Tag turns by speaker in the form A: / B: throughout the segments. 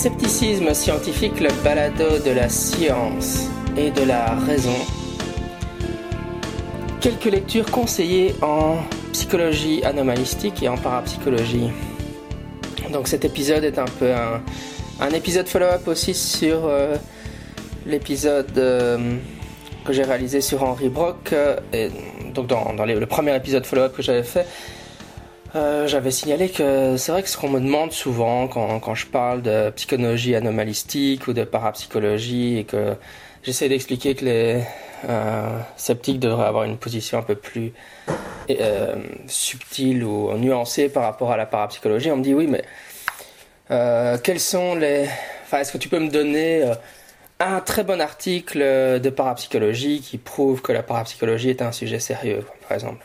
A: Scepticisme scientifique, le balado de la science et de la raison. Quelques lectures conseillées en psychologie anomalistique et en parapsychologie. Donc cet épisode est un peu un, épisode follow-up aussi sur euh, l'épisode euh, que j'ai réalisé sur Henri Brock. Euh, donc dans, le premier épisode follow-up que j'avais fait, euh, j'avais signalé que c'est vrai que ce qu'on me demande souvent quand, je parle de psychologie anomalistique ou de parapsychologie et que j'essaie d'expliquer que les euh, sceptiques devraient avoir une position un peu plus euh, subtile ou nuancée par rapport à la parapsychologie, on me dit oui mais quels sont les... Enfin, est-ce que tu peux me donner un très bon article de parapsychologie qui prouve que la parapsychologie est un sujet sérieux, par exemple?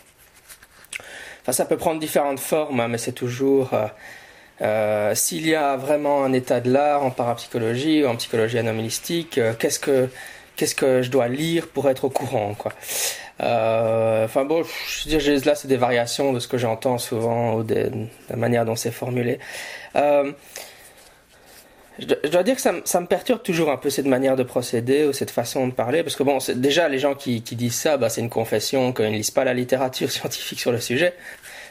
A: Enfin, ça peut prendre différentes formes, hein, mais c'est toujours euh, euh, s'il y a vraiment un état de l'art en parapsychologie ou en psychologie anomalistique, euh, qu'est-ce que qu'est-ce que je dois lire pour être au courant, quoi. Enfin bon, je veux là, c'est des variations de ce que j'entends souvent ou de, la manière dont c'est formulé. Je dois dire que ça, me perturbe toujours un peu cette manière de procéder ou cette façon de parler, parce que bon, déjà les gens qui, disent ça, bah, c'est une confession qu'ils ne lisent pas la littérature scientifique sur le sujet.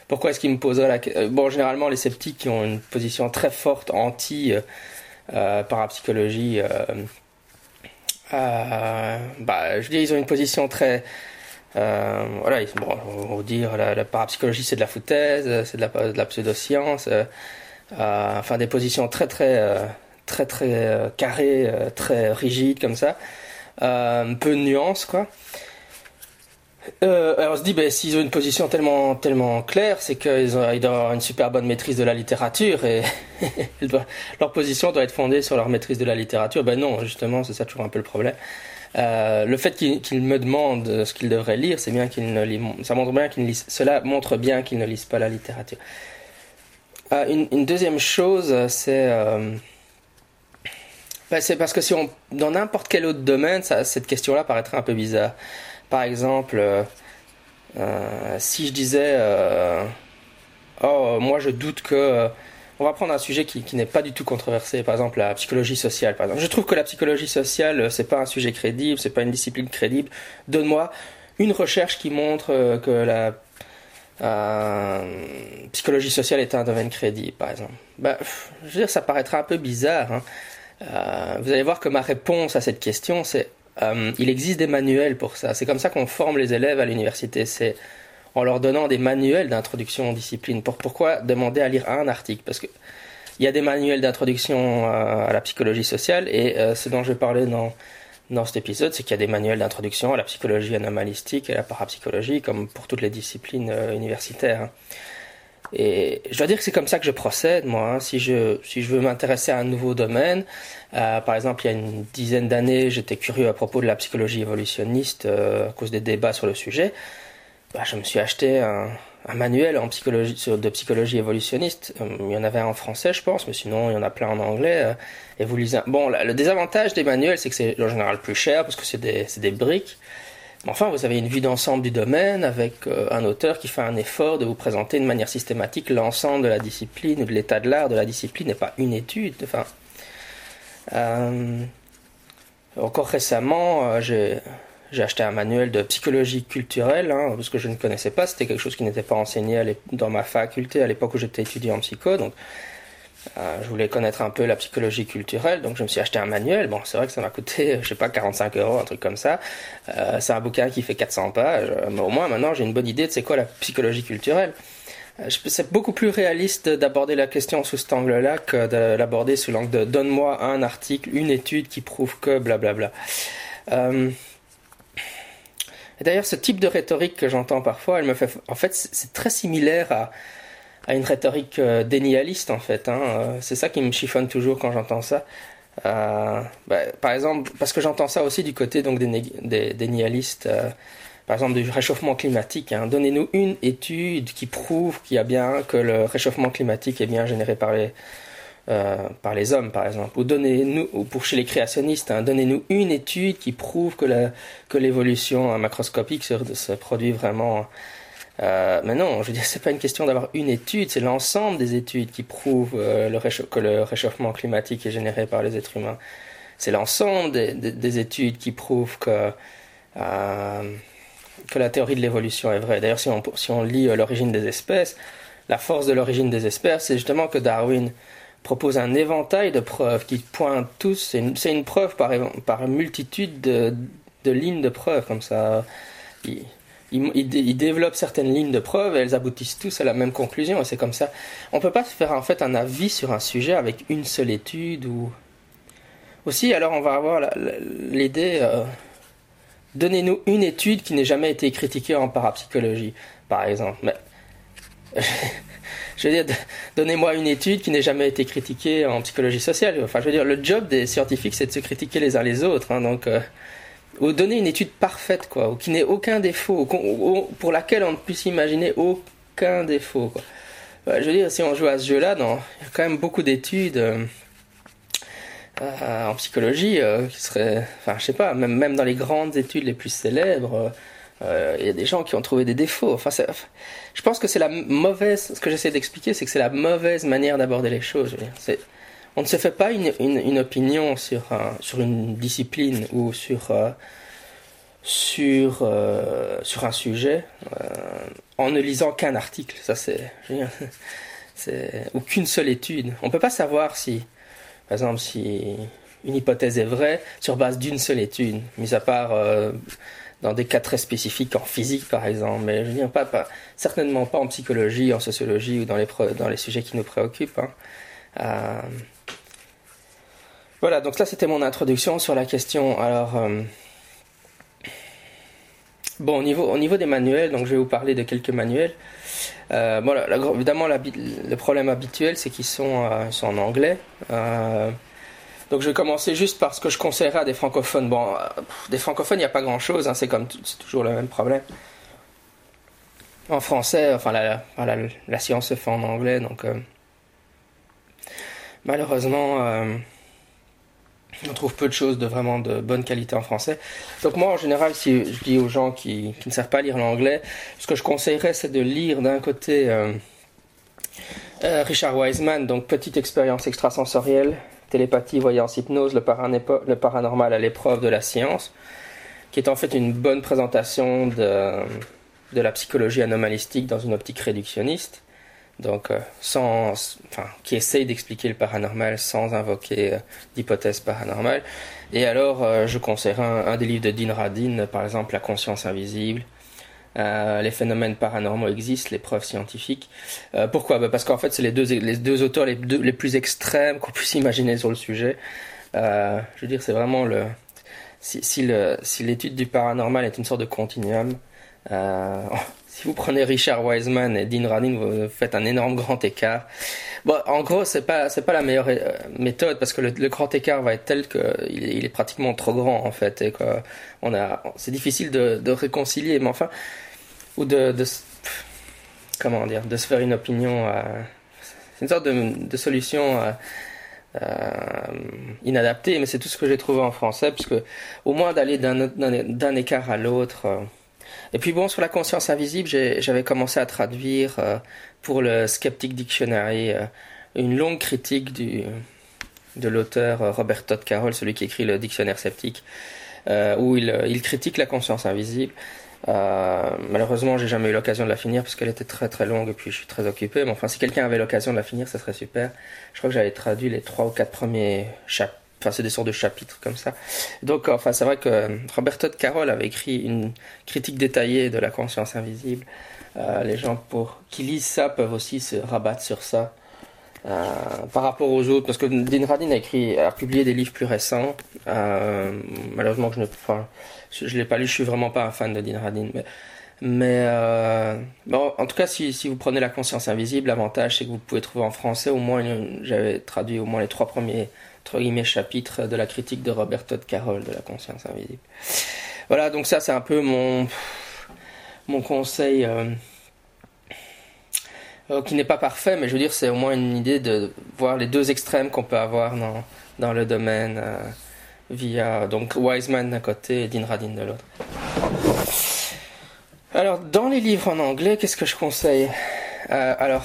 A: Pourquoi est-ce qu'ils me poseraient la question Bon, généralement les sceptiques qui ont une position très forte anti euh, euh parapsychologie, euh, euh, bah, je dire, ils ont une position très euh, voilà, bon, on va dire la, la parapsychologie c'est de la foutaise, c'est de la, de la pseudoscience, enfin des positions très très très très euh, carré, euh, très rigide comme ça, euh, peu de nuance quoi. alors on se dit, ben, s'ils ont une position tellement, tellement claire, c'est qu'ils doivent avoir une super bonne maîtrise de la littérature et leur position doit être fondée sur leur maîtrise de la littérature. Ben non, justement, c'est ça toujours un peu le problème. le fait qu'ils me demandent ce qu'ils devraient lire, c'est bien qu'ils ne lisent, ça montre bien qu'ils lisent, cela montre bien qu'ils ne lisent pas la littérature. une, deuxième chose, c'est c'est parce que si on, dans n'importe quel autre domaine, cette question-là paraîtrait un peu bizarre. Par exemple, euh, euh, si je disais, euh, oh, moi je doute que, on va prendre un sujet qui, qui n'est pas du tout controversé, par exemple la psychologie sociale. Par exemple, je trouve que la psychologie sociale, c'est pas un sujet crédible, c'est pas une discipline crédible. Donne-moi une recherche qui montre que la psychologie sociale est un domaine crédible, par exemple. Bah, je veux dire, ça paraîtrait un peu bizarre. Hein. Euh, vous allez voir que ma réponse à cette question, c'est euh, il existe des manuels pour ça. C'est comme ça qu'on forme les élèves à l'université. C'est en leur donnant des manuels d'introduction aux disciplines. Pour, pourquoi demander à lire un article? Parce que il y a des manuels d'introduction à, la psychologie sociale et euh, ce dont je parler dans, dans cet épisode, c'est qu'il y a des manuels d'introduction à la psychologie anomalistique et à la parapsychologie, comme pour toutes les disciplines universitaires. Et je dois dire que c'est comme ça que je procède, moi. Hein. Si, je, si je veux m'intéresser à un nouveau domaine, euh, par exemple, il y a une dizaine d'années, j'étais curieux à propos de la psychologie évolutionniste euh, à cause des débats sur le sujet. Bah, je me suis acheté un, un manuel en psychologie, de psychologie évolutionniste. Euh, il y en avait un en français, je pense, mais sinon, il y en a plein en anglais. Et vous lisez... Bon, le désavantage des manuels, c'est que c'est en général plus cher parce que c'est des, des briques. Enfin, vous avez une vue d'ensemble du domaine avec euh, un auteur qui fait un effort de vous présenter de manière systématique l'ensemble de la discipline de l'état de l'art de la discipline et pas une étude. Enfin, euh, encore récemment, euh, j'ai, acheté un manuel de psychologie culturelle hein, parce que je ne connaissais pas. C'était quelque chose qui n'était pas enseigné dans ma faculté à l'époque où j'étais étudiant en psycho. Euh, je voulais connaître un peu la psychologie culturelle, donc je me suis acheté un manuel. Bon, c'est vrai que ça m'a coûté, je sais pas, 45 euros, un truc comme ça. Euh, c'est un bouquin qui fait 400 pages, mais au moins maintenant j'ai une bonne idée de c'est quoi la psychologie culturelle. Euh, c'est beaucoup plus réaliste d'aborder la question sous cet angle-là que de l'aborder sous l'angle de donne-moi un article, une étude qui prouve que blablabla. Euh, d'ailleurs, ce type de rhétorique que j'entends parfois, elle me fait, en fait, c'est très similaire à à une rhétorique euh, dénialiste en fait. Hein. Euh, c'est ça qui me chiffonne toujours quand j'entends ça. Euh, bah, par exemple, parce que j'entends ça aussi du côté donc des, des, dénialistes, par exemple du réchauffement climatique. Hein. Donnez-nous une étude qui prouve qu'il y a bien que le réchauffement climatique est bien généré par les par les hommes, par exemple. Ou donnez-nous, ou pour chez les créationnistes, hein, donnez-nous une étude qui prouve que la, que l'évolution macroscopique se, produit vraiment Euh, mais non, je veux dire, c'est pas une question d'avoir une étude, c'est l'ensemble des études qui prouvent euh, que le réchauffement climatique est généré par les êtres humains. C'est l'ensemble des, des, études qui prouvent que, euh, que la théorie de l'évolution est vraie. D'ailleurs, si on, si on lit l'origine des espèces, la force de l'origine des espèces, c'est justement que Darwin propose un éventail de preuves qui pointent tous. C'est une, une, preuve par, par multitude de, lignes de preuves, comme ça. Il, développe certaines lignes de preuves et elles aboutissent tous à la même conclusion. Et c'est comme ça. On peut pas faire en fait un avis sur un sujet avec une seule étude ou. Aussi, alors on va avoir l'idée. Euh, donnez-nous une étude qui n'ait jamais été critiquée en parapsychologie, par exemple. Mais. je veux dire, donnez-moi une étude qui n'ait jamais été critiquée en psychologie sociale. Enfin, je veux dire, le job des scientifiques, c'est de se critiquer les uns les autres. Hein, donc. Euh, donner une étude parfaite, quoi, ou qui n'ait aucun défaut, pour laquelle on ne puisse imaginer aucun défaut. Je veux dire, si on joue à ce jeu-là, il y a quand même beaucoup d'études euh, euh, en psychologie euh, qui seraient, enfin, je sais pas, même, même dans les grandes études les plus célèbres, il y a des gens qui ont trouvé des défauts. Enfin, je pense que c'est la mauvaise, ce que j'essaie d'expliquer, c'est que c'est la mauvaise manière d'aborder les choses. On ne se fait pas une, une, opinion sur, sur une discipline ou sur, euh, sur, euh, sur un sujet euh, en ne lisant qu'un article. Ça, c'est, c'est, ou qu'une seule étude. On ne peut pas savoir si, par exemple, si une hypothèse est vraie sur base d'une seule étude, mis à part dans des cas très spécifiques en physique par exemple, mais je veux dire pas, pas certainement pas en psychologie, en sociologie ou dans les, dans les sujets qui nous préoccupent. Hein. Voilà, donc ça c'était mon introduction sur la question. Alors, euh, bon, au niveau, au niveau des manuels, donc je vais vous parler de quelques manuels. Euh, évidemment, le problème habituel, c'est qu'ils sont, euh, en anglais. donc je vais commencer juste par ce que je conseillerais à des francophones. Bon, des francophones, il n'y a pas grand-chose, hein, c'est toujours le même problème. En français, enfin, la, la science se fait en anglais, donc malheureusement on trouve peu de choses de vraiment de bonne qualité en français. Donc moi, en général, si je dis aux gens qui, ne savent pas lire l'anglais, ce que je conseillerais, c'est de lire d'un côté euh, euh, Richard Wiseman, donc Petite expérience extrasensorielle, télépathie, voyance, hypnose, le, paranormal à l'épreuve de la science, qui est en fait une bonne présentation de, de la psychologie anomalistique dans une optique réductionniste donc euh, sans, enfin, qui essaye d'expliquer le paranormal sans invoquer euh, d'hypothèses paranormales. Et alors, euh, je conseillerais un, des livres de Dean Radin, par exemple, La conscience invisible. les phénomènes paranormaux existent, les preuves scientifiques. pourquoi? Bah, Parce qu'en fait, c'est les deux, les deux auteurs les, les plus extrêmes qu'on puisse imaginer sur le sujet. je veux dire, c'est vraiment le. Si, si l'étude du paranormal est une sorte de continuum, si vous prenez Richard Wiseman et Dean Radin, vous faites un énorme grand écart. Bon, en gros, c'est pas c'est pas la meilleure euh, méthode parce que le, grand écart va être tel que il est, pratiquement trop grand en fait et que on a c'est difficile de, réconcilier, mais enfin ou de, de, comment dire de se faire une opinion. Euh, c'est une sorte de, solution. Euh, euh, inadaptée, mais c'est tout ce que j'ai trouvé en français, puisque au moins d'aller d'un écart à l'autre, et puis bon, sur la conscience invisible, j'avais commencé à traduire euh, pour le Skeptic Dictionary euh, une longue critique du, de l'auteur euh, Robert Todd Carroll, celui qui écrit le dictionnaire sceptique, où il, il, critique la conscience invisible. malheureusement, j'ai jamais eu l'occasion de la finir parce qu'elle était très très longue et puis je suis très occupé. Mais enfin, si quelqu'un avait l'occasion de la finir, ça serait super. Je crois que j'avais traduit les trois ou quatre premiers chapitres C'est des sortes de chapitres comme ça. Donc, enfin, c'est vrai que Roberto de Carroll avait écrit une critique détaillée de la conscience invisible. Euh, les gens pour, qui lisent ça peuvent aussi se rabattre sur ça. Euh, par rapport aux autres, parce que Dean Radin a écrit, a publié des livres plus récents. Euh, malheureusement, je ne, enfin, je, l'ai pas lu. Je suis vraiment pas un fan de Dean Radin, mais, mais bon, en tout cas, si, vous prenez la conscience invisible, l'avantage c'est que vous pouvez trouver en français au moins. J'avais traduit au moins les trois premiers entre guillemets, chapitre de la critique de Robert Todd Carroll de la conscience invisible. Voilà, donc ça, c'est un peu mon, mon conseil. Euh, euh, qui n'est pas parfait, mais je veux dire, c'est au moins une idée de voir les deux extrêmes qu'on peut avoir dans, dans le domaine euh, via donc Wiseman d'un côté et Dean Radin de l'autre. Alors, dans les livres en anglais, qu'est-ce que je conseille euh, Alors,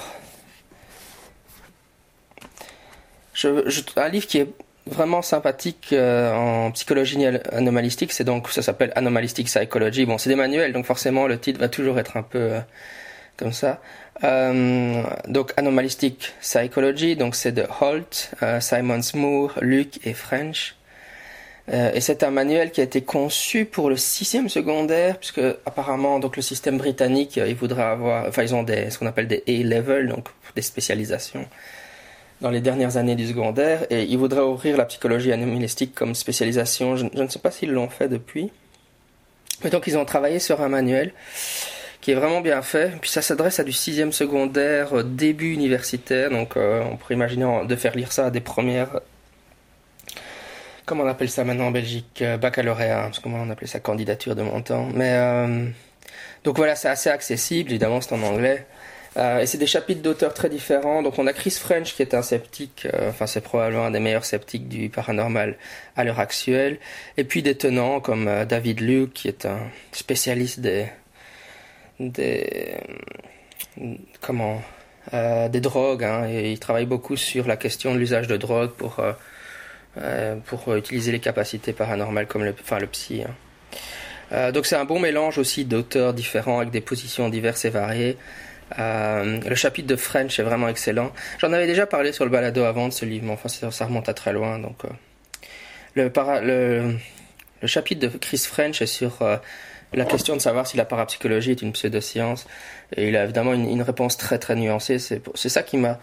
A: un livre qui est vraiment sympathique euh, en psychologie anomalistique, c'est donc ça s'appelle Anomalistic Psychology. Bon, c'est des manuels, donc forcément le titre va toujours être un peu euh, comme ça. donc Anomalistic Psychology, donc c'est de Holt, Simon Moore, Luke et French. Euh, et c'est un manuel qui a été conçu pour le sixième secondaire, puisque apparemment donc le système britannique, euh, il voudrait avoir, enfin ils ont des, ce qu'on appelle des A-level, donc des spécialisations dans les dernières années du secondaire, et ils voudraient ouvrir la psychologie anomalistique comme spécialisation. Je, ne sais pas s'ils l'ont fait depuis, mais donc ils ont travaillé sur un manuel qui est vraiment bien fait. Puis ça s'adresse à du sixième secondaire, euh, début universitaire, donc on pourrait imaginer de faire lire ça à des premières comment on appelle ça maintenant en Belgique? Euh, Baccalauréat, parce comment on appelait ça candidature de mon temps. Mais euh, donc voilà, c'est assez accessible, évidemment c'est en anglais. Euh, et c'est des chapitres d'auteurs très différents. Donc on a Chris French qui est un sceptique, enfin c'est probablement un des meilleurs sceptiques du paranormal à l'heure actuelle. Et puis des tenants comme David Luke qui est un spécialiste des des comment des drogues. Hein, et il travaille beaucoup sur la question de l'usage de drogue pour pour utiliser les capacités paranormales comme le, enfin, le psy. Hein. Euh, donc c'est un bon mélange aussi d'auteurs différents avec des positions diverses et variées. Euh, le chapitre de French est vraiment excellent. J'en avais déjà parlé sur le balado avant de ce livre, mais enfin ça, remonte à très loin. Donc le, le, chapitre de Chris French est sur la question de savoir si la parapsychologie est une pseudoscience. Et il a évidemment une réponse très très nuancée. C'est ça qui m'a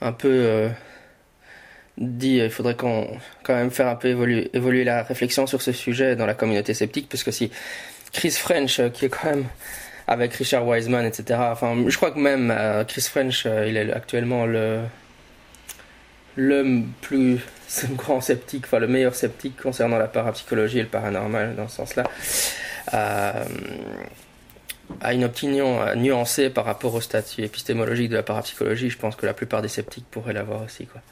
A: un peu dit il faudrait quand même faire un peu évoluer, la réflexion sur ce sujet dans la communauté sceptique, parce que si Chris French, euh, qui est quand même avec Richard Wiseman, etc. Enfin, je crois que même euh, Chris French, euh, il est actuellement le le plus grand sceptique, enfin le meilleur sceptique concernant la parapsychologie et le paranormal dans ce sens-là, a une opinion nuancée par rapport au statut épistémologique de la parapsychologie. Je pense que la plupart des sceptiques pourraient l'avoir aussi, quoi.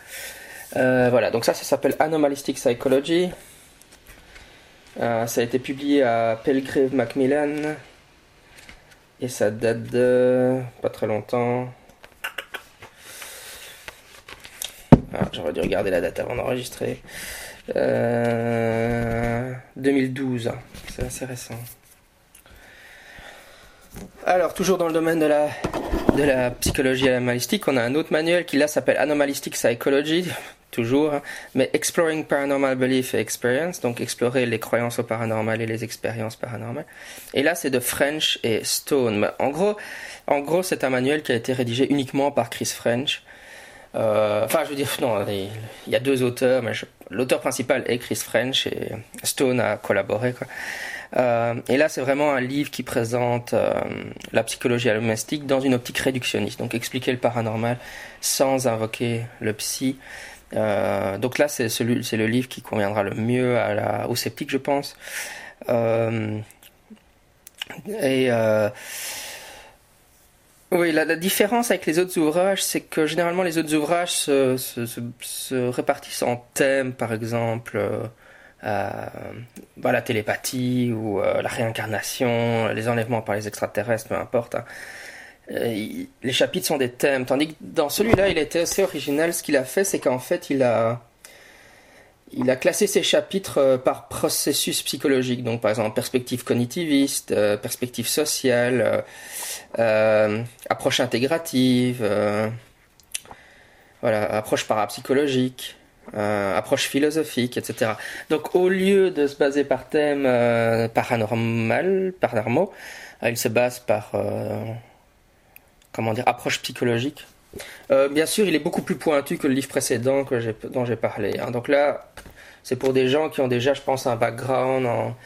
A: Euh, voilà, donc ça, ça s'appelle Anomalistic Psychology. Euh, ça a été publié à Pelgrave Macmillan. Et ça date de pas très longtemps. Ah, j'aurais dû regarder la date avant d'enregistrer. 2012, euh, c'est assez récent. Alors, toujours dans le domaine de la, de la psychologie anomalistique, on a un autre manuel qui là s'appelle Anomalistic Psychology, toujours, hein. mais Exploring Paranormal Belief and Experience, donc explorer les croyances au paranormal et les expériences paranormales. Et là, c'est de French et Stone. En gros, en gros, c'est un manuel qui a été rédigé uniquement par Chris French. Euh, enfin, je veux dire, non, il y a deux auteurs, mais l'auteur principal est Chris French et Stone a collaboré. Euh, et là, c'est vraiment un livre qui présente euh, la psychologie domestique dans une optique réductionniste, donc expliquer le paranormal sans invoquer le psy. Euh, donc là, c'est le livre qui conviendra le mieux à aux sceptiques, je pense. Euh, et euh, oui, la, différence avec les autres ouvrages, c'est que généralement les autres ouvrages se, se, se, répartissent en thèmes, par exemple. Bah, la télépathie ou la réincarnation, les enlèvements par les extraterrestres, peu importe. Hein. Euh, les chapitres sont des thèmes, tandis que dans celui-là, il était assez original. Ce qu'il a fait, c'est qu'en fait, il a, il a classé ses chapitres euh, par processus psychologique. Donc, par exemple, perspective cognitiviste, euh, perspective sociale, approche intégrative, voilà, approche parapsychologique. approche philosophique, etc. Donc, au lieu de se baser par thème paranormal, paranormaux, il se base par comment dire, approche psychologique. Euh, bien sûr, il est beaucoup plus pointu que le livre précédent que dont j'ai parlé. Hein. Donc là, c'est pour des gens qui ont déjà, je pense, un background en,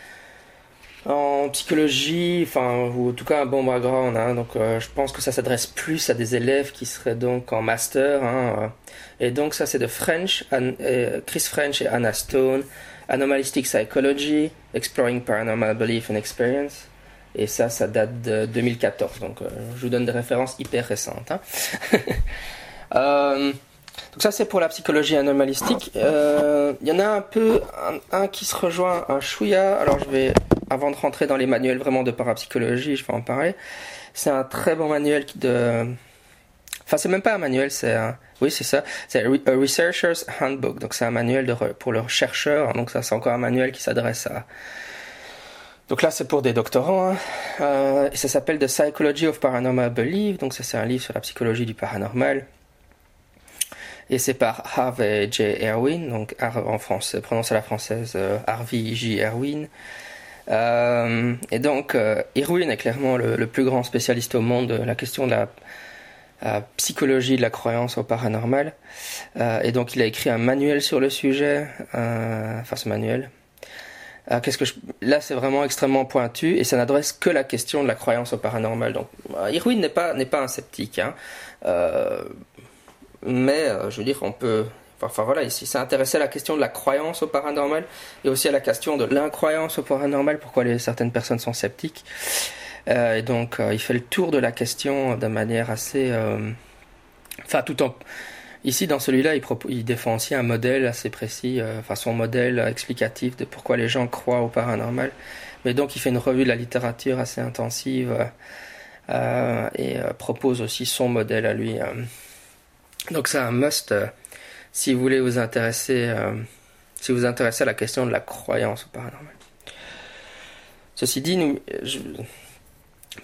A: en psychologie, enfin, ou en tout cas un bon background. Hein. Donc euh, je pense que ça s'adresse plus à des élèves qui seraient donc en master. Hein. Et donc ça, c'est de French, Chris French et Anna Stone, Anomalistic Psychology, Exploring Paranormal Belief and Experience. Et ça, ça date de 2014. Donc, euh, je vous donne des références hyper récentes. Hein. Euh, donc ça, c'est pour la psychologie anomalistique. Euh, il y en a un peu, un, qui se rejoint, un chouïa. Alors, je vais avant de rentrer dans les manuels vraiment de parapsychologie, je vais en parler. C'est un très bon manuel de. Enfin, c'est même pas un manuel, c'est un. Oui, c'est ça. C'est a Researcher's Handbook. Donc, c'est un manuel pour le chercheur. Donc, ça, c'est encore un manuel qui s'adresse à. Donc là, c'est pour des doctorants. Hein. Euh, ça s'appelle The Psychology of Paranormal Belief. Donc, ça, c'est un livre sur la psychologie du paranormal. Et c'est par Harvey J. Erwin, donc en français, prononce à la française euh, Harvey J. Erwin. Euh, et donc, euh, Erwin est clairement le, plus grand spécialiste au monde de la question de la, psychologie de la croyance au paranormal. et donc, il a écrit un manuel sur le sujet, enfin ce manuel. Que Là, c'est vraiment extrêmement pointu et ça n'adresse que la question de la croyance au paranormal. Donc, Irwin n'est pas n'est pas un sceptique. Hein mais euh, je veux dire, on peut. Enfin voilà, ici, c'est intéressé à la question de la croyance au paranormal et aussi à la question de l'incroyance au paranormal, pourquoi certaines personnes sont sceptiques. Euh, et donc, euh, il fait le tour de la question de manière assez. Enfin, tout en. Ici, dans celui-là, il, défend aussi un modèle assez précis, enfin son modèle explicatif de pourquoi les gens croient au paranormal. Mais donc, il fait une revue de la littérature assez intensive et propose aussi son modèle à lui. Donc c'est un must euh, si vous voulez vous intéresser, euh, si vous, intéressez à la question de la croyance au paranormal. Ceci dit, nous,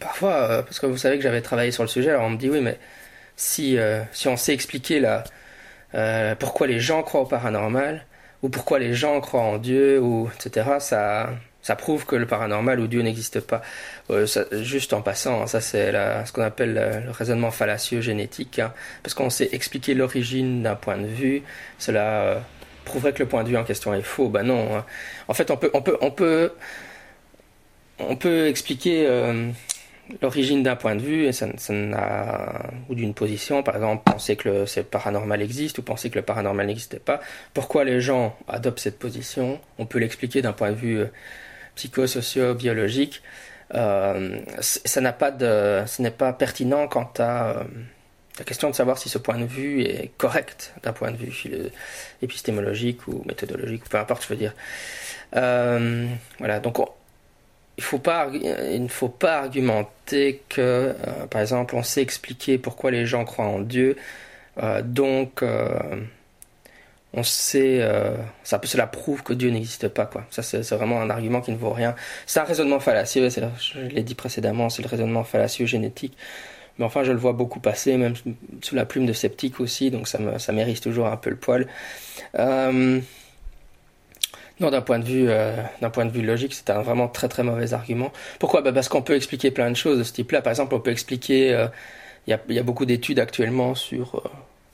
A: parfois, euh, parce que vous savez que j'avais travaillé sur le sujet, alors on me dit oui, mais si, si on sait expliquer la, pourquoi les gens croient au paranormal, ou pourquoi les gens croient en Dieu, ou etc., ça, ça prouve que le paranormal ou Dieu n'existe pas. Euh, juste en passant, hein, ça c'est ce qu'on appelle le, raisonnement fallacieux génétique, hein, parce qu'on sait expliquer l'origine d'un point de vue, cela euh, prouverait que le point de vue en question est faux. Ben non. Hein. En fait, on peut, on peut, on peut, on peut expliquer euh, l'origine d'un point de vue ou d'une position, par exemple, penser que le paranormal existe ou penser que le paranormal n'existait pas. Pourquoi les gens adoptent cette position? On peut l'expliquer d'un point de vue psychosocio-biologique, euh, ça n'a pas de, ce n'est pas pertinent quant à euh, la question de savoir si ce point de vue est correct d'un point de vue épistémologique ou méthodologique, peu importe, je veux dire. Euh, voilà, donc il, ne faut pas argumenter que, par exemple, on sait expliquer pourquoi les gens croient en Dieu, donc on sait, euh, ça, cela prouve que Dieu n'existe pas, quoi. Ça, c'est vraiment un argument qui ne vaut rien. C'est un raisonnement fallacieux, je l'ai dit précédemment, c'est le raisonnement fallacieux génétique. Mais enfin, je le vois beaucoup passer, même sous la plume de sceptique aussi, donc ça me, ça toujours un peu le poil. Euh, non, d'un point de vue, euh, d'un point de vue logique, c'est un vraiment très très mauvais argument. Pourquoi? Bah Parce qu'on peut expliquer plein de choses de ce type-là. Par exemple, on peut expliquer, il y, y, a, beaucoup d'études actuellement sur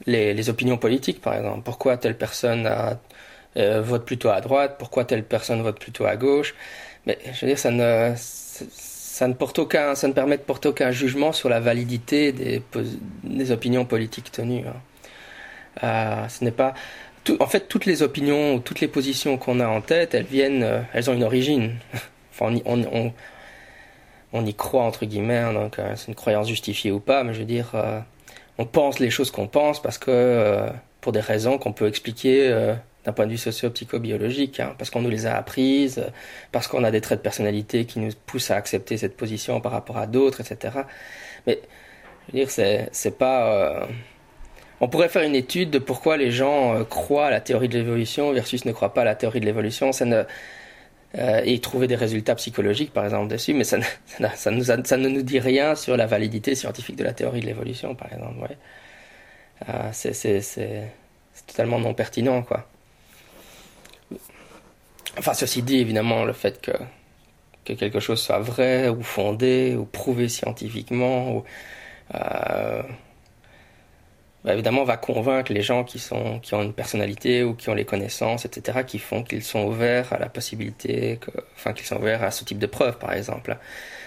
A: les, opinions politiques, par exemple. Pourquoi telle personne euh, vote plutôt à droite, pourquoi telle personne vote plutôt à gauche? Mais je veux dire, ça ne, ça ne, porte aucun, ça ne permet de porter aucun jugement sur la validité des, des opinions politiques tenues. Hein. Euh, ce n'est pas. En fait, toutes les opinions, toutes les positions qu'on a en tête, elles viennent, euh, elles ont une origine. enfin, on, on, on, y croit entre guillemets, hein, donc c'est une croyance justifiée ou pas, mais je veux dire, on pense les choses qu'on pense parce que euh, pour des raisons qu'on peut expliquer euh, d'un point de vue socio-psychobiologique, hein, parce qu'on nous les a apprises, parce qu'on a des traits de personnalité qui nous poussent à accepter cette position par rapport à d'autres, etc. Mais je veux dire, c'est pas. Euh, on pourrait faire une étude de pourquoi les gens croient à la théorie de l'évolution versus ne croient pas à la théorie de l'évolution. Ça ne euh, et trouver des résultats psychologiques, par exemple, dessus, mais ça ne, ça, nous ça ne nous dit rien sur la validité scientifique de la théorie de l'évolution, par exemple. Euh, c'est totalement non pertinent, quoi. Enfin, ceci dit, évidemment, le fait que, que quelque chose soit vrai ou fondé ou prouvé scientifiquement ou, euh, bah, évidemment, va convaincre les gens qui, sont, qui ont une personnalité ou qui ont les connaissances, etc., qui font qu'ils sont ouverts à la possibilité, que, enfin, qu'ils sont ouverts à ce type de preuves, par exemple.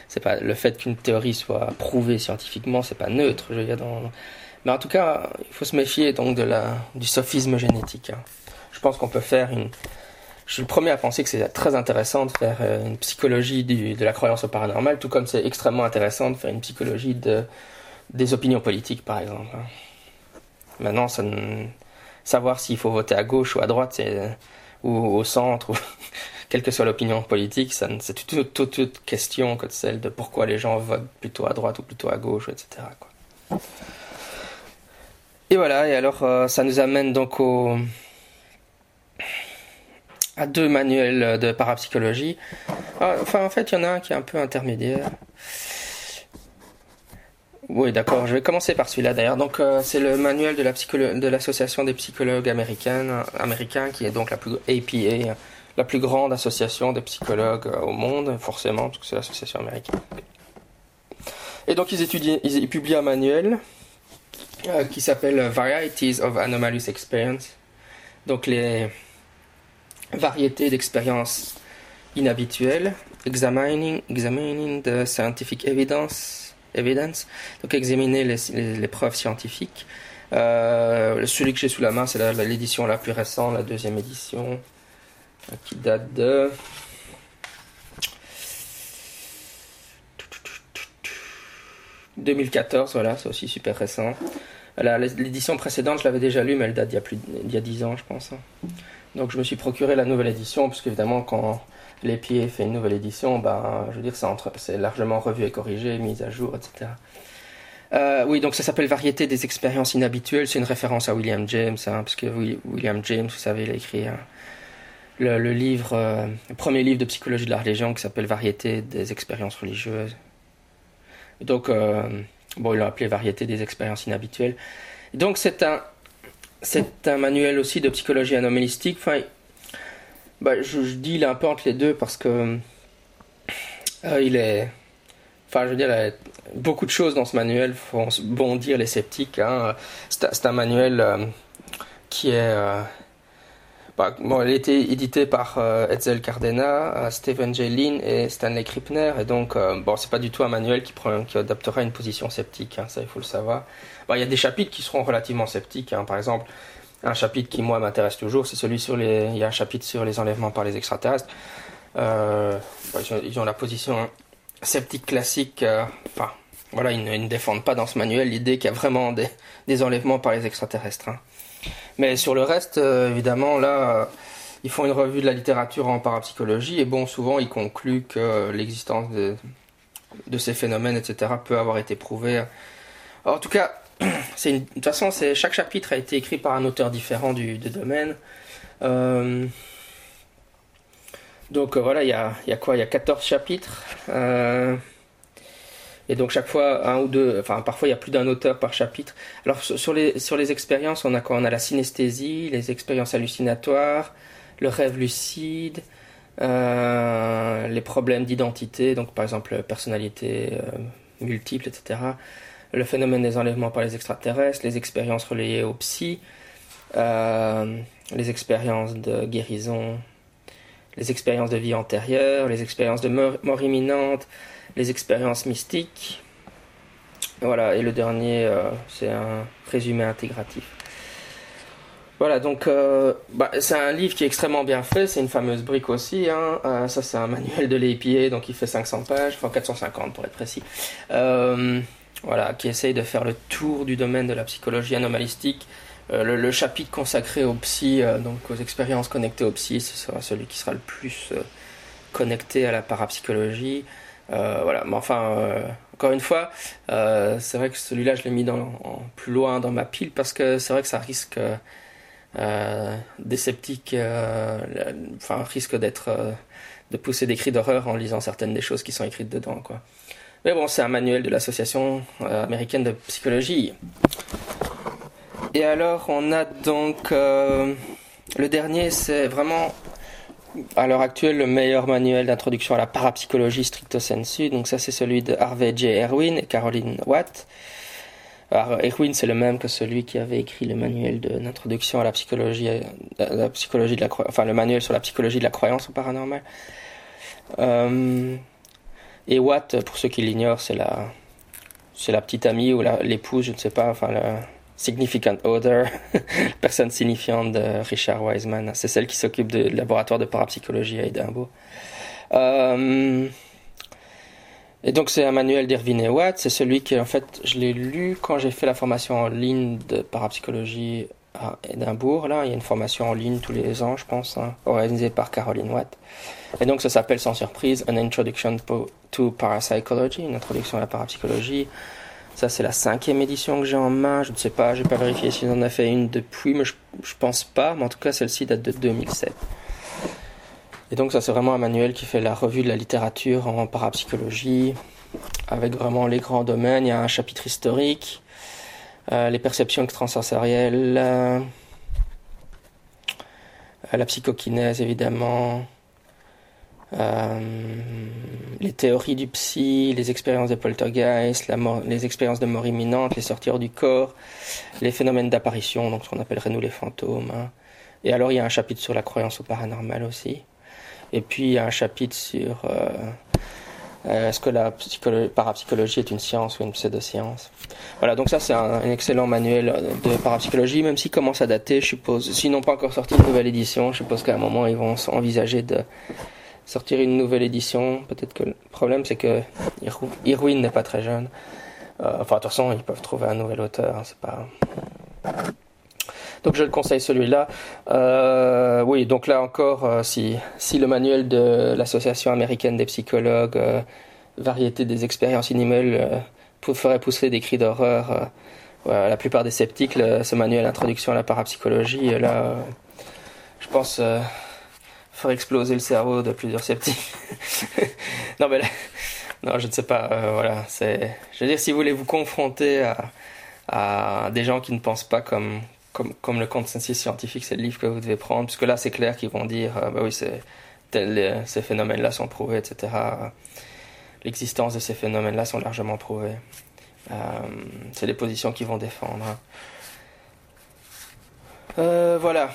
A: C'est pas le fait qu'une théorie soit prouvée scientifiquement, c'est pas neutre. Je veux dire, dans... Mais en tout cas, il faut se méfier donc de la, du sophisme génétique. Hein. Je pense qu'on peut faire une. Je suis le premier à penser que c'est très intéressant de faire euh, une psychologie du, de la croyance au paranormal, tout comme c'est extrêmement intéressant de faire une psychologie de, des opinions politiques, par exemple. Hein. Maintenant, savoir s'il faut voter à gauche ou à droite, ou au centre, quelle que soit l'opinion politique, c'est toute, toute, question que celle de pourquoi les gens votent plutôt à droite ou plutôt à gauche, etc. Et voilà, et alors euh, ça nous amène donc au, à deux manuels de parapsychologie. Ah, enfin, en fait, il y en a un qui est un peu intermédiaire. Oui, d'accord. Je vais commencer par celui-là d'ailleurs. Donc, euh, c'est le manuel de la de l'association des psychologues américains, qui est donc la plus APA, la plus grande association des psychologues euh, au monde, forcément, parce que c'est l'association américaine. Et donc, ils étudient, ils, publient un manuel euh, qui s'appelle Varieties of Anomalous Experience. Donc, les variétés d'expériences inhabituelles, examining, examining the scientific evidence Evidence, donc examiner les, preuves scientifiques. Euh, celui que j'ai sous la main, c'est l'édition la, plus récente, la deuxième édition, qui date de. « 2014, voilà, c'est aussi super récent. L'édition précédente, je l'avais déjà lue, mais elle date d'il y a plus d'il y a 10 ans, je pense. Donc je me suis procuré la nouvelle édition, parce qu'évidemment, quand les pieds fait une nouvelle édition, ben, je veux dire, c'est largement revu et corrigé, mis à jour, etc. Euh, oui, donc ça s'appelle Variété des expériences inhabituelles. C'est une référence à William James, hein, parce que William James, vous savez, il a écrit hein, euh, le premier livre de psychologie de la religion qui s'appelle Variété des expériences religieuses. donc, euh, bon, il l'a appelé Variété des expériences inhabituelles. donc, c'est un, c'est un manuel aussi de psychologie anomalistique. Enfin, bah, je, dis il est un peu entre les deux parce que euh, il est. Enfin, je veux dire, beaucoup de choses dans ce manuel font bondir les sceptiques. Hein. C'est un manuel euh, qui est. Euh, bah, bon, il a été édité par Etzel Cardena, Stephen J. Et Stanley Krippner, et donc, bon, c'est pas du tout un manuel qui, prend, qui adaptera une position sceptique, hein, ça il faut le savoir. Bah, il y a des chapitres qui seront relativement sceptiques, hein. par exemple, un chapitre qui moi m'intéresse toujours, c'est celui sur les. Il y a un chapitre sur les enlèvements par les extraterrestres. Euh, ils, ont, la position sceptique classique. Euh, voilà, ils ne, défendent pas dans ce manuel l'idée qu'il y a vraiment des, des, enlèvements par les extraterrestres. Hein. Mais sur le reste, euh, évidemment, là, ils font une revue de la littérature en parapsychologie et bon, souvent ils concluent que l'existence de, de, ces phénomènes, etc., peut avoir été prouvée. en tout cas, de toute façon, chaque chapitre a été écrit par un auteur différent du, domaine. Euh, donc euh, voilà, il y a, quoi? Il y a 14 chapitres. Euh, et donc chaque fois, un ou deux, enfin parfois il y a plus d'un auteur par chapitre. Alors sur les, sur les expériences, on a quoi? On a la synesthésie, les expériences hallucinatoires, le rêve lucide, les problèmes d'identité, donc par exemple personnalité multiple, etc le phénomène des enlèvements par les extraterrestres, les expériences relayées au psy, euh, les expériences de guérison, les expériences de vie antérieure, les expériences de mort, imminente, les expériences mystiques. Voilà, et le dernier, euh, c'est un résumé intégratif. Voilà, donc euh, bah, c'est un livre qui est extrêmement bien fait, c'est une fameuse brique aussi. Hein. ça, c'est un manuel de l'APA, donc il fait 500 pages, enfin 450 pour être précis voilà, qui essaye de faire le tour du domaine de la psychologie anomalistique. Euh, le, chapitre consacré au psy, euh, donc aux expériences connectées au psy, ce sera celui qui sera le plus euh, connecté à la parapsychologie. voilà, mais enfin, encore une fois, c'est vrai que celui-là, je l'ai mis dans, plus loin dans ma pile parce que c'est vrai que ça risque des sceptiques, enfin, risque d'être de pousser des cris d'horreur en lisant certaines des choses qui sont écrites dedans, quoi. Mais bon, c'est un manuel de l'Association euh, américaine de psychologie. Et alors, on a donc euh, le dernier, c'est vraiment à l'heure actuelle le meilleur manuel d'introduction à la parapsychologie stricto sensu. Donc ça, c'est celui de Harvey J. Erwin et Caroline Watt. Alors, Erwin, c'est le même que celui qui avait écrit le manuel d'introduction à la psychologie, euh, la psychologie de la, enfin le manuel sur la psychologie de la croyance au paranormal. Euh, et Watt, pour ceux qui l'ignorent, c'est la, la petite amie ou l'épouse, je ne sais pas, enfin la significant other, personne signifiante de Richard Wiseman. C'est celle qui s'occupe du laboratoire de parapsychologie à Edinburgh. Euh, et donc c'est un manuel d'Irvine et Watt, c'est celui qui en fait je l'ai lu quand j'ai fait la formation en ligne de parapsychologie à Édimbourg. Là, il y a une formation en ligne tous les ans, je pense, hein, organisée par Caroline Watt. Et donc, ça s'appelle sans surprise An Introduction to Parapsychology, une introduction à la parapsychologie. Ça, c'est la cinquième édition que j'ai en main. Je ne sais pas, j'ai pas vérifié si on en a fait une depuis, mais je, je pense pas. Mais en tout cas, celle-ci date de 2007. Et donc, ça, c'est vraiment un manuel qui fait la revue de la littérature en parapsychologie, avec vraiment les grands domaines. Il y a un chapitre historique, les perceptions extrasensorielles, euh, la psychokinèse évidemment, euh, les théories du psy, les expériences de poltergeist, les expériences de mort imminente, les sorties hors du corps, les phénomènes d'apparition, donc ce qu'on appellerait nous les fantômes. Hein. Et alors il y a un chapitre sur la croyance au paranormal aussi. Et puis il y a un chapitre sur euh, est-ce que la parapsychologie est une science ou une pseudo-science? Voilà, donc ça c'est un, excellent manuel de parapsychologie, même s'il commence à dater, je suppose. S'ils n'ont pas encore sorti une nouvelle édition, je suppose qu'à un moment ils vont envisager de sortir une nouvelle édition. Peut-être que le problème c'est que Irwin n'est pas très jeune. Euh, enfin, de toute façon, ils peuvent trouver un nouvel auteur, hein, c'est pas. Donc je le conseille celui-là. Euh, oui, donc là encore, euh, si, si le manuel de l'Association américaine des psychologues, euh, variété des expériences inhumaines, ferait pousser des cris d'horreur, la plupart des sceptiques, ce manuel Introduction à la parapsychologie, là, je pense, ferait exploser le cerveau de plusieurs sceptiques. non mais là, non, je ne sais pas. voilà, c'est. Je veux dire, si vous voulez vous confronter à, à des gens qui ne pensent pas comme comme, le consensus scientifique, c'est le livre que vous devez prendre, puisque là, c'est clair qu'ils vont dire, euh, bah oui, c'est, ces phénomènes-là sont prouvés, etc. L'existence de ces phénomènes-là sont largement prouvés. Euh, c'est les positions qu'ils vont défendre. Euh, voilà.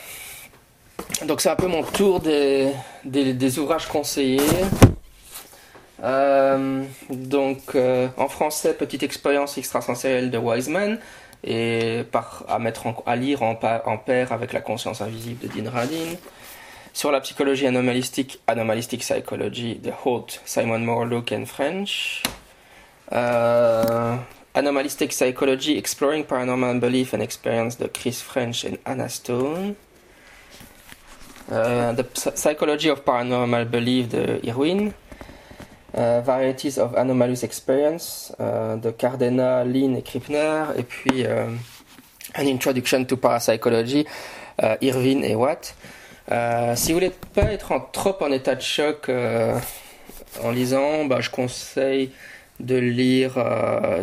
A: Donc c'est un peu mon tour des ouvrages conseillés. donc en français, Petite expérience extrasensorielle de Wiseman et par, à, mettre à lire en, en, paire avec la conscience invisible de Dean Radin. Sur la psychologie anomalistique, Anomalistic Psychology de Holt, Simon Morlock and French. Euh, Anomalistic Psychology, Exploring Paranormal Belief and Experience de Chris French and Anna Stone. Uh, the Psychology of Paranormal Belief de Irwin. Euh, Varieties of Anomalous Experience euh, de Cardena, Lin et Krippner, et puis euh, An Introduction to Parapsychology, Irvine et Watt. si vous voulez pas être trop en état de choc en lisant, bah, je conseille de lire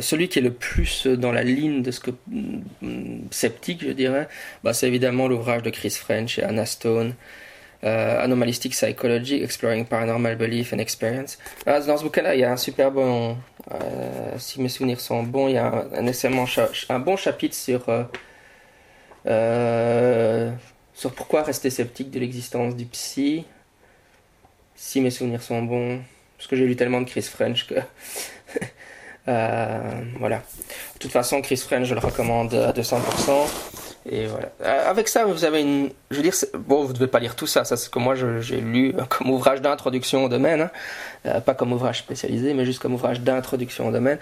A: celui qui est le plus dans la ligne de ce que mm, sceptique je dirais bah, c'est évidemment l'ouvrage de Chris French et Anna Stone euh, Anomalistic Psychology, Exploring Paranormal Belief and Experience. Ah, dans ce bouquin-là, il y a un super bon, euh, si mes souvenirs sont bons, il y a un, un bon chapitre sur, euh, sur pourquoi rester sceptique de l'existence du psy. Si mes souvenirs sont bons, parce que j'ai lu tellement de Chris French que. voilà. De toute façon, Chris French, je le recommande à 200%. Et voilà. Euh, avec ça, vous avez une. Je veux dire, bon, vous ne devez pas lire tout ça. Ça, c'est ce que moi j'ai lu comme ouvrage d'introduction au domaine. Hein. Euh, pas comme ouvrage spécialisé, mais juste comme ouvrage d'introduction au domaine.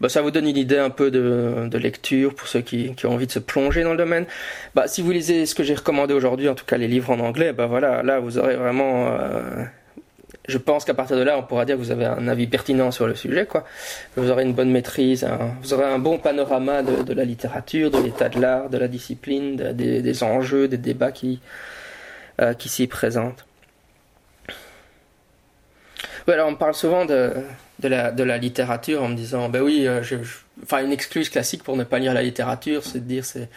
A: Bah, ça vous donne une idée un peu de, de lecture pour ceux qui, qui, ont envie de se plonger dans le domaine. Bah, si vous lisez ce que j'ai recommandé aujourd'hui, en tout cas les livres en anglais, bah voilà, là vous aurez vraiment. Euh, je pense qu'à partir de là, on pourra dire que vous avez un avis pertinent sur le sujet, quoi. Vous aurez une bonne maîtrise, vous aurez un bon panorama de, la littérature, de l'état de l'art, de la discipline, des, enjeux, des débats qui, euh, qui s'y présentent. Voilà, on parle souvent de, la, de la littérature en me disant, ben oui, euh, enfin une excuse classique pour ne pas lire la littérature, c'est de dire c'est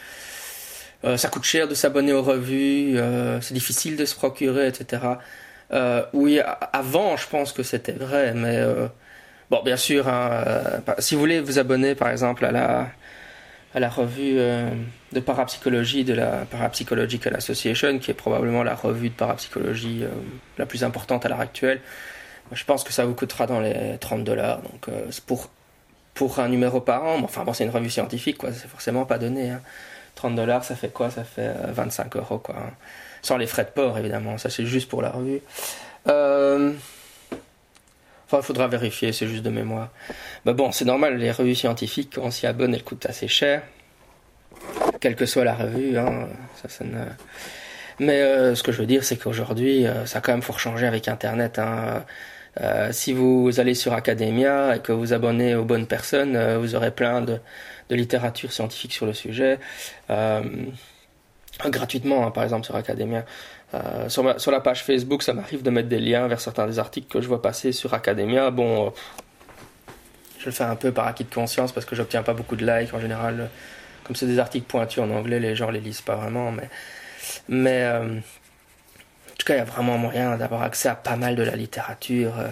A: euh, ça coûte cher de s'abonner aux revues, c'est difficile de se procurer, etc. Euh, oui, avant, je pense que c'était vrai, mais euh, bon, bien sûr, hein, euh, si vous voulez vous abonner, par exemple, à la à la revue de parapsychologie de la Parapsychological Association, qui est probablement la revue de parapsychologie la plus importante à l'heure actuelle. Je pense que ça vous coûtera dans les 30 dollars. Donc, pour, pour un numéro par an. Enfin, c'est une revue scientifique, quoi. C'est forcément pas donné. 30 hein. dollars, ça fait quoi? Ça fait 25 euros, quoi. Hein. Sans les frais de port, évidemment. Ça, c'est juste pour la revue. Euh, enfin, il faudra vérifier, c'est juste de mémoire. Mais bon, c'est normal, les revues scientifiques, quand on s'y abonne, elles coûtent assez cher. quelle que soit la revue. Hein, ça, ça ne... Mais euh, ce que je veux dire, c'est qu'aujourd'hui, euh, ça quand même faut changer avec Internet. Hein. Euh, si vous allez sur Academia et que vous abonnez aux bonnes personnes, vous aurez plein de, de, littérature scientifique sur le sujet. Gratuitement, hein, par exemple, sur Academia. Sur, sur, la page Facebook, ça m'arrive de mettre des liens vers certains des articles que je vois passer sur Academia. Bon, je le fais un peu par acquis de conscience parce que j'obtiens pas beaucoup de likes en général. Comme c'est des articles pointus en anglais, les gens les lisent pas vraiment. Mais, euh, en tout cas, il y a vraiment moyen d'avoir accès à pas mal de la littérature euh,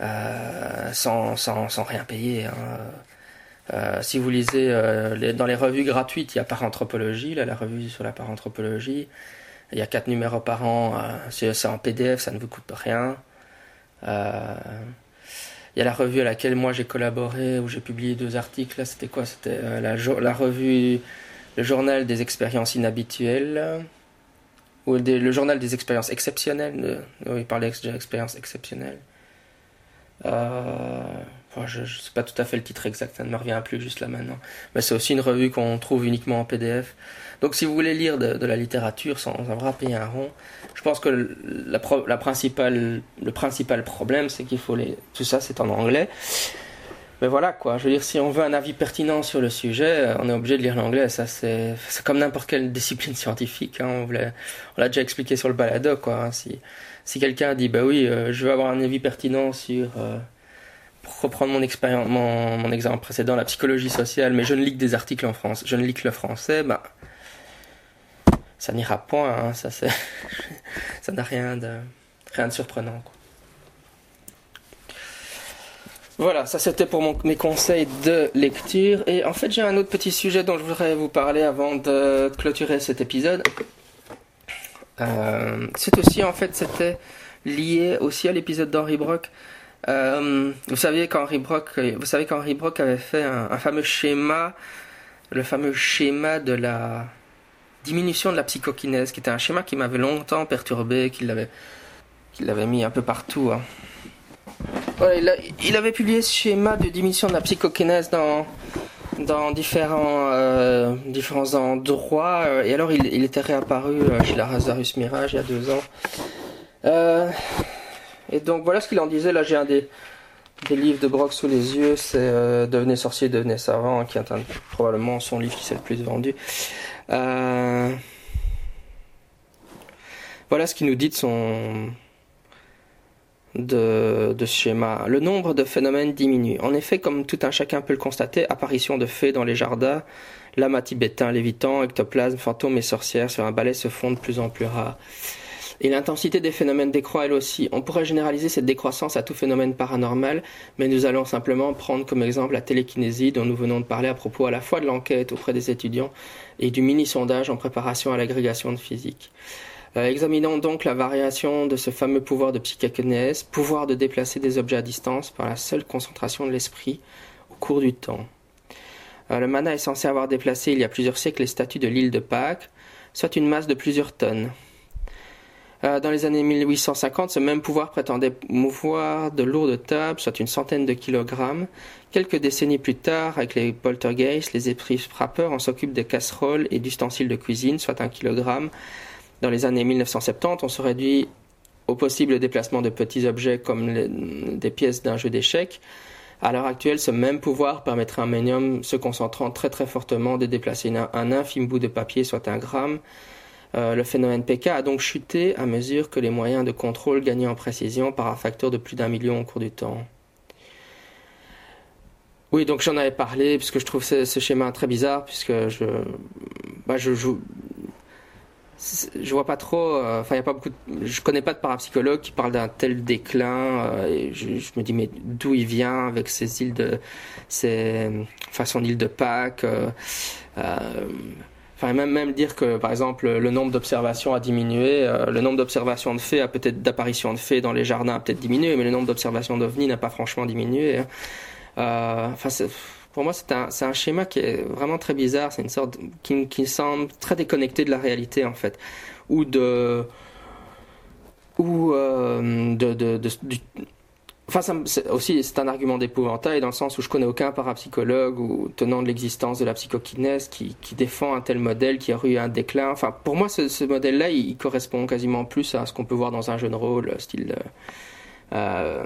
A: euh sans, sans, sans, rien payer. Hein. Euh, si vous lisez les, dans les revues gratuites, il y a Paranthropologie, là, la revue sur la paranthropologie. Il y a quatre numéros par an, c'est en PDF, ça ne vous coûte rien. Il y a la revue à laquelle moi j'ai collaboré, où j'ai publié deux articles. Là, c'était quoi? C'était euh, la, la, revue, le journal des expériences inhabituelles, ou le journal des expériences exceptionnelles. oui, il parlait d'expériences exceptionnelles. Euh, je ne sais pas tout à fait le titre exact, ça ne me revient plus juste là maintenant. Mais c'est aussi une revue qu'on trouve uniquement en PDF. Donc si vous voulez lire de, la littérature sans avoir payer un rond, je pense que la, principale, le principal problème, c'est qu'il faut les... Tout ça, c'est en anglais. Mais voilà quoi, je veux dire, si on veut un avis pertinent sur le sujet, on est obligé de lire l'anglais. Ça, c'est comme n'importe quelle discipline scientifique. Hein. On l'a déjà expliqué sur le balado quoi. Hein. Si, si quelqu'un dit, bah oui, euh, je veux avoir un avis pertinent sur... Euh, reprendre mon, expérience, mon, mon, exemple précédent, la psychologie sociale, mais je ne lis que des articles en France, je ne lis que le français, bah, ça n'ira point, hein, ça, ça n'a rien de, rien de surprenant. Quoi. Voilà, ça c'était pour mes conseils de lecture. Et en fait, j'ai un autre petit sujet dont je voudrais vous parler avant de clôturer cet épisode. Euh, c'est aussi, en fait, c'était lié aussi à l'épisode d'Henri Brock. Euh, vous saviez qu'Henri Brock, vous savez qu'Henri Brock avait fait un, fameux schéma, le fameux schéma de la diminution de la psychokinèse, qui était un schéma qui m'avait longtemps perturbé, qu'il avait, qu'il avait mis un peu partout. Hein. il, avait publié ce schéma de diminution de la psychokinèse dans, dans différents, euh, différents endroits, euh, et alors il, était réapparu chez la Lazarus Mirage il y a deux ans. Euh, et donc voilà ce qu'il en disait. Là, j'ai un des, livres de Brock sous les yeux. C'est euh, Devenez sorcier, devenez savant, qui est probablement son livre qui s'est le plus vendu. Euh, voilà ce qu'il nous dit de son de, de, schéma. Le nombre de phénomènes diminue. En effet, comme tout un chacun peut le constater, apparition de fées dans les jardins, lama tibétain, lévitant, ectoplasme, fantômes et sorcières sur un balai se font de plus en plus rares. Et l'intensité des phénomènes décroît elle aussi. On pourrait généraliser cette décroissance à tout phénomène paranormal, mais nous allons simplement prendre comme exemple la télékinésie dont nous venons de parler à propos à la fois de l'enquête auprès des étudiants et du mini-sondage en préparation à l'agrégation de physique. Euh, examinons donc la variation de ce fameux pouvoir de psychokinèse, pouvoir de déplacer des objets à distance par la seule concentration de l'esprit au cours du temps. Euh, le mana est censé avoir déplacé il y a plusieurs siècles les statues de l'île de Pâques, soit une masse de plusieurs tonnes. Euh, dans les années 1850, ce même pouvoir prétendait mouvoir de lourdes tables, soit une centaine de kilogrammes. Quelques décennies plus tard, avec les poltergeists, les esprits frappeurs en s'occupent des casseroles et d'ustensiles de cuisine, soit un kilogramme. Dans les années 1970, on se réduit au possible déplacement de petits objets comme des pièces d'un jeu d'échecs. À l'heure actuelle, ce même pouvoir permettrait à un médium se concentrant très très fortement de déplacer un infime bout de papier, soit un gramme, euh, le phénomène PK a donc chuté à mesure que les moyens de contrôle gagnaient en précision par un facteur de plus d'un million au cours du temps. Oui, donc j'en avais parlé puisque je trouve ce, schéma très bizarre puisque je, bah je, je, vois pas trop. Euh, enfin, a pas beaucoup. je connais pas de parapsychologue qui parle d'un tel déclin. Euh, je, me dis mais d'où il vient avec ces îles de, ces, enfin son île de Pâques. Enfin, même, même dire que, par exemple, le nombre d'observations a diminué, euh, le nombre d'observations de faits a peut-être d'apparitions de faits dans les jardins a peut-être diminué, mais le nombre d'observations d'ovnis n'a pas franchement diminué. Hein. Euh, enfin, pour moi, c'est un, un, schéma qui est vraiment très bizarre. C'est une sorte qui, qui semble très déconnecté de la réalité, en fait, ou de ou euh, de, Enfin, c'est aussi, c'est un argument d'épouvantail dans le sens où je connais aucun parapsychologue ou tenant de l'existence de la psychokinèse qui, défend un tel modèle qui a eu un déclin. Enfin, pour moi, ce, modèle-là, il, correspond quasiment plus à ce qu'on peut voir dans un jeu de rôle, style euh,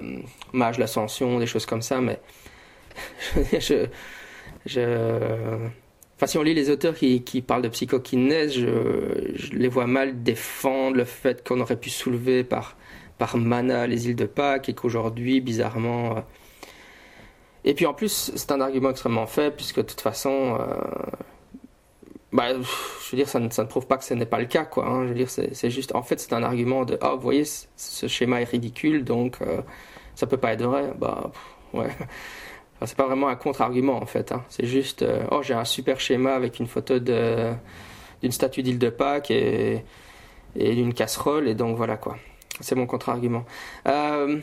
A: Mage l'Ascension, des choses comme ça, mais Enfin, si on lit les auteurs qui, parlent de psychokinèse, je, les vois mal défendre le fait qu'on aurait pu soulever par par Mana les îles de Pâques et qu'aujourd'hui, bizarrement. Euh, et puis en plus, c'est un argument extrêmement faible puisque de toute façon, euh, bah, je veux dire, ça ne, prouve pas que ce n'est pas le cas, quoi. Hein. Je veux dire, c'est juste, en fait, c'est un argument de, ah, vous voyez, ce schéma est ridicule, donc euh, ça peut pas être vrai. Bah, ouais. Enfin, c'est pas vraiment un contre-argument, en fait. Hein. C'est juste, oh, j'ai un super schéma avec une photo de d'une statue d'île de Pâques et, et d'une casserole, et donc voilà, quoi. C'est mon contre-argument. Euh,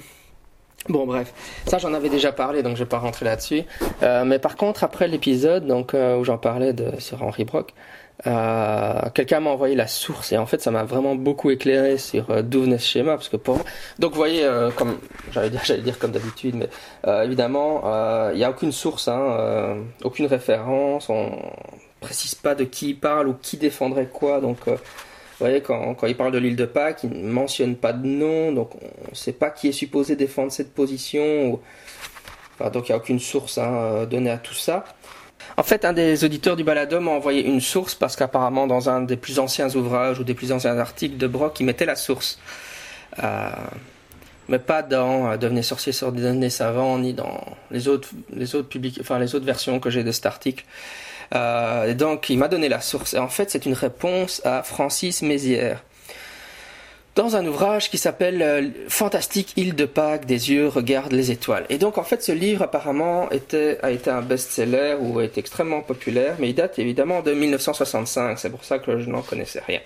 A: bon, bref, ça j'en avais déjà parlé, donc je vais pas rentrer là-dessus. Euh, mais par contre, après l'épisode donc euh, où j'en parlais de Sir Henry Brock, quelqu'un m'a envoyé la source et en fait ça m'a vraiment beaucoup éclairé sur d'où venait ce schéma parce que pour donc vous voyez comme j'allais dire j'allais dire comme d'habitude mais évidemment il n'y a aucune source hein, aucune référence on précise pas de qui il parle ou qui défendrait quoi donc vous voyez, quand, quand il parle de l'île de Pâques, il ne mentionne pas de nom, donc on ne sait pas qui est supposé défendre cette position. Donc il n'y a aucune source hein, euh, donnée à tout ça. En fait, un des auditeurs du balado m'a envoyé une source parce qu'apparemment, dans un des plus anciens ouvrages ou des plus anciens articles de Brock, il mettait la source. Euh, mais pas dans euh, Devenez sorcier, devenez savant, ni dans les autres, les autres, publics, enfin, les autres versions que j'ai de cet article. Euh, donc, il m'a donné la source. Et en fait, c'est une réponse à Francis Mézières. Dans un ouvrage qui s'appelle euh, Fantastique île de Pâques, des yeux regardent les étoiles. Et donc, en fait, ce livre, apparemment, a été un best-seller ou été extrêmement populaire, mais il date évidemment de 1965. C'est pour ça que je n'en connaissais rien.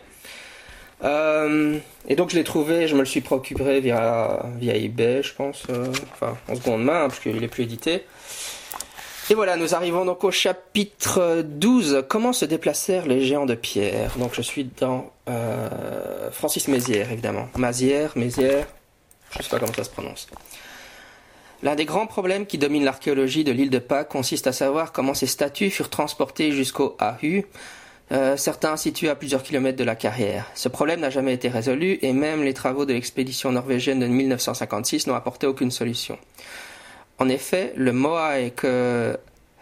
A: Euh, et donc je l'ai trouvé, je me le suis procuré via, eBay, je pense, enfin en seconde main, parce qu'il n'est plus édité. Et voilà, nous arrivons donc au chapitre 12. Comment se déplacèrent les géants de pierre? Donc je suis dans euh, Francis Mézières, évidemment. Mazière, Mézières, je ne sais pas comment ça se prononce. L'un des grands problèmes qui domine l'archéologie de l'île de Pâques consiste à savoir comment ces statues furent transportées jusqu'au Ahu, euh, certains situés à plusieurs kilomètres de la carrière. Ce problème n'a jamais été résolu et même les travaux de l'expédition norvégienne de 1956 n'ont apporté aucune solution. En effet, le Moai que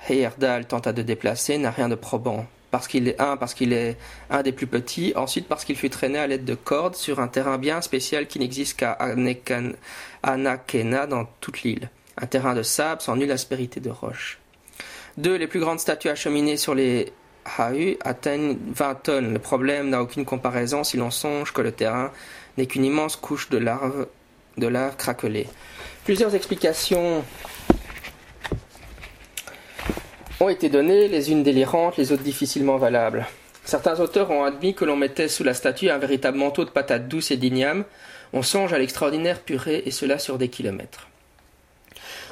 A: Heyerdahl tenta de déplacer n'a rien de probant. Parce qu'il est un, parce qu'il est un des plus petits, ensuite parce qu'il fut traîné à l'aide de cordes sur un terrain bien spécial qui n'existe qu'à Anakena dans toute l'île. Un terrain de sable sans nulle aspérité de roche. Deux, les plus grandes statues acheminées sur les Hau atteignent 20 tonnes. Le problème n'a aucune comparaison si l'on songe que le terrain n'est qu'une immense couche de larves, de larves craquelées. Plusieurs explications ont été données, les unes délirantes, les autres difficilement valables. Certains auteurs ont admis que l'on mettait sous la statue un véritable manteau de patates douces et d'igname. On songe à l'extraordinaire purée, et cela sur des kilomètres.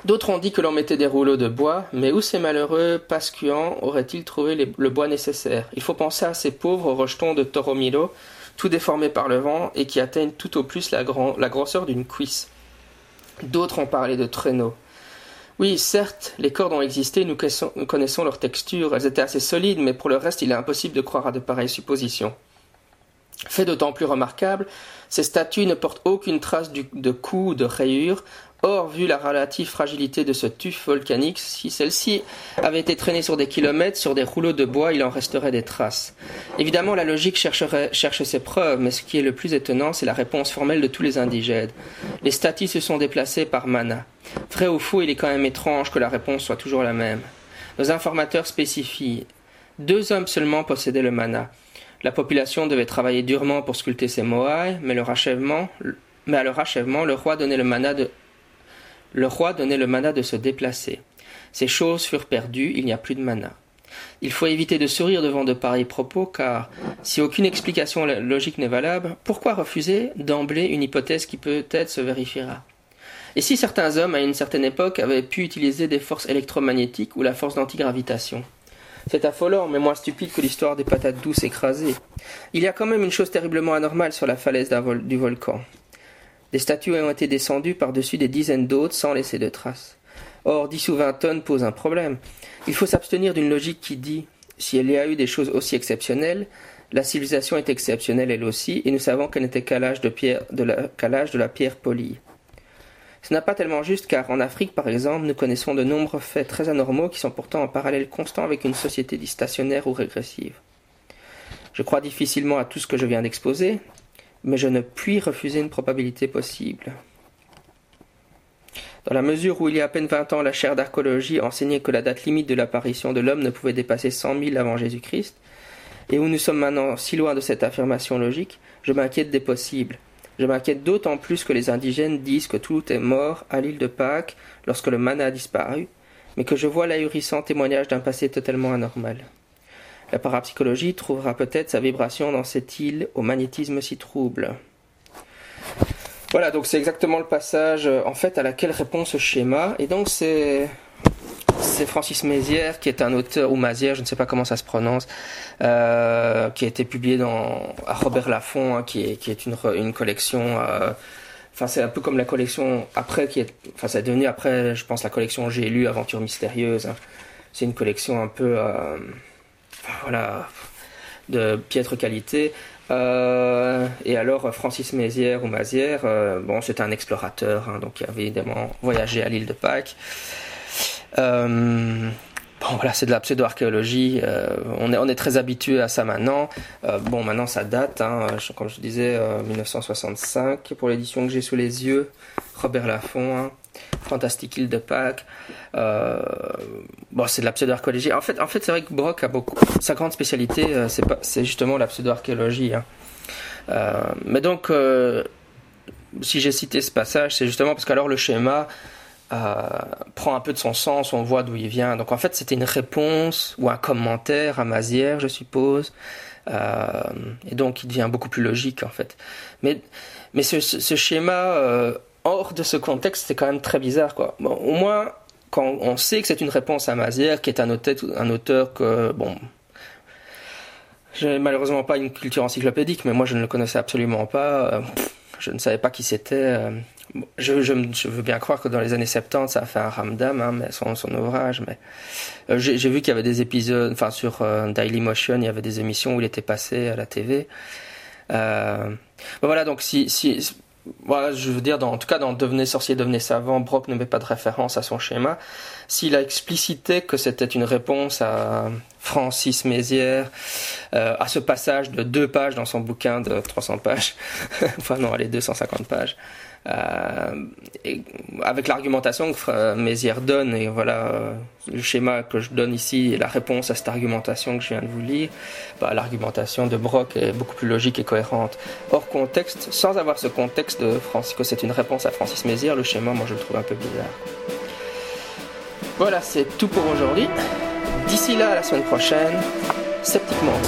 A: D'autres ont dit que l'on mettait des rouleaux de bois, mais où ces malheureux pascuants auraient-ils trouvé le bois nécessaire? Il faut penser à ces pauvres rejetons de Toromilo, tout déformés par le vent et qui atteignent tout au plus la grosseur d'une cuisse. D'autres ont parlé de traîneaux. Oui, certes, les cordes ont existé, nous connaissons leur texture, elles étaient assez solides, mais pour le reste, il est impossible de croire à de pareilles suppositions. Fait d'autant plus remarquable, ces statues ne portent aucune trace de coups ou de rayures, Or, vu la relative fragilité de ce tuf volcanique, si celle-ci avait été traînée sur des kilomètres, sur des rouleaux de bois, il en resterait des traces. Évidemment, la logique cherche ses preuves, mais ce qui est le plus étonnant, c'est la réponse formelle de tous les indigènes. Les statues se sont déplacées par mana. Vrai ou faux, il est quand même étrange que la réponse soit toujours la même. Nos informateurs spécifient deux hommes seulement possédaient le mana. La population devait travailler durement pour sculpter ces moai, mais à leur achèvement, le roi donnait le mana de le roi donnait le mana de se déplacer. Ces choses furent perdues, il n'y a plus de mana. Il faut éviter de sourire devant de pareils propos, car si aucune explication logique n'est valable, pourquoi refuser d'emblée une hypothèse qui peut-être se vérifiera? Et si certains hommes, à une certaine époque, avaient pu utiliser des forces électromagnétiques ou la force d'antigravitation? C'est affolant, mais moins stupide que l'histoire des patates douces écrasées. Il y a quand même une chose terriblement anormale sur la falaise du volcan. Des statues ont été descendues par-dessus des dizaines d'autres sans laisser de traces. Or, 10 ou 20 tonnes posent un problème. Il faut s'abstenir d'une logique qui dit si il y a eu des choses aussi exceptionnelles, la civilisation est exceptionnelle elle aussi, et nous savons qu'elle n'était qu'à l'âge de la pierre polie. Ce n'est pas tellement juste car en Afrique, par exemple, nous connaissons de nombreux faits très anormaux qui sont pourtant en parallèle constant avec une société dite stationnaire ou régressive. Je crois difficilement à tout ce que je viens d'exposer, mais je ne puis refuser une probabilité possible. Dans la mesure où il y a à peine vingt ans la chaire d'archéologie enseignait que la date limite de l'apparition de l'homme ne pouvait dépasser cent mille avant Jésus-Christ, et où nous sommes maintenant si loin de cette affirmation logique, je m'inquiète des possibles, je m'inquiète d'autant plus que les indigènes disent que tout est mort à l'île de Pâques lorsque le mana a disparu, mais que je vois l'ahurissant témoignage d'un passé totalement anormal. La parapsychologie trouvera peut-être sa vibration dans cette île au magnétisme si trouble. Voilà, donc c'est exactement le passage en fait à laquelle répond ce schéma. Et donc c'est c'est Francis Mézières, qui est un auteur, ou Mazière, je ne sais pas comment ça se prononce, euh, qui a été publié dans, à Robert Laffont, hein, qui, est, qui est une, une collection. Euh, enfin, c'est un peu comme la collection après, qui est, enfin, ça a devenu après, je pense, la collection J'ai lu, Aventure mystérieuse. Hein. C'est une collection un peu, euh, voilà, de piètre qualité. Euh, et alors Francis Mézières ou Mazière, euh, bon, c'est un explorateur, hein, donc il avait évidemment voyagé à l'île de Pâques. Euh, bon voilà, c'est de la pseudo-archéologie. On, est, on est très habitué à ça maintenant. Bon, maintenant ça date, hein, comme je disais, 1965 pour l'édition que j'ai sous les yeux. Robert Laffont, hein, Fantastique île de Pâques. Bon, c'est de la pseudo-archéologie. En fait, en fait c'est vrai que Brock a beaucoup. Sa grande spécialité, c'est pas, c'est justement la pseudo-archéologie. Hein. mais donc, si j'ai cité ce passage, c'est justement parce qu'alors le schéma euh, prend un peu de son sens, on voit d'où il vient. Donc en fait, c'était une réponse ou un commentaire à Mazière, je suppose. Euh, et donc il devient beaucoup plus logique en fait. Mais, mais ce, ce schéma euh, hors de ce contexte, c'est quand même très bizarre. Quoi. Bon, au moins, quand on sait que c'est une réponse à Mazière, qui est un auteur, que, bon, j'ai malheureusement pas une culture encyclopédique, mais moi je ne le connaissais absolument pas. je ne savais pas qui c'était. Je, je, veux bien croire que dans les années 70, ça a fait un ramdam, hein, mais son, son ouvrage. Mais euh, j'ai vu qu'il y avait des épisodes, enfin sur euh, Daily Motion, il y avait des émissions où il était passé à la TV. Euh, voilà, donc si, si, voilà, je veux dire, dans, en tout cas dans Devenez sorcier, devenez savant, Brock ne met pas de référence à son schéma. S'il a explicité que c'était une réponse à Francis Mézières, euh, à ce passage de deux pages dans son bouquin de 300 pages, enfin non, allez, 250 pages, et avec l'argumentation que Mézières donne, et voilà euh, le schéma que je donne ici, et la réponse à cette argumentation que je viens de vous lire, bah, l'argumentation de Brock est beaucoup plus logique et cohérente. Hors contexte, sans avoir ce contexte de Francis, que c'est une réponse à Francis Mézières, le schéma, moi je le trouve un peu bizarre. Voilà, c'est tout pour aujourd'hui. D'ici là, à la semaine prochaine, sceptiquement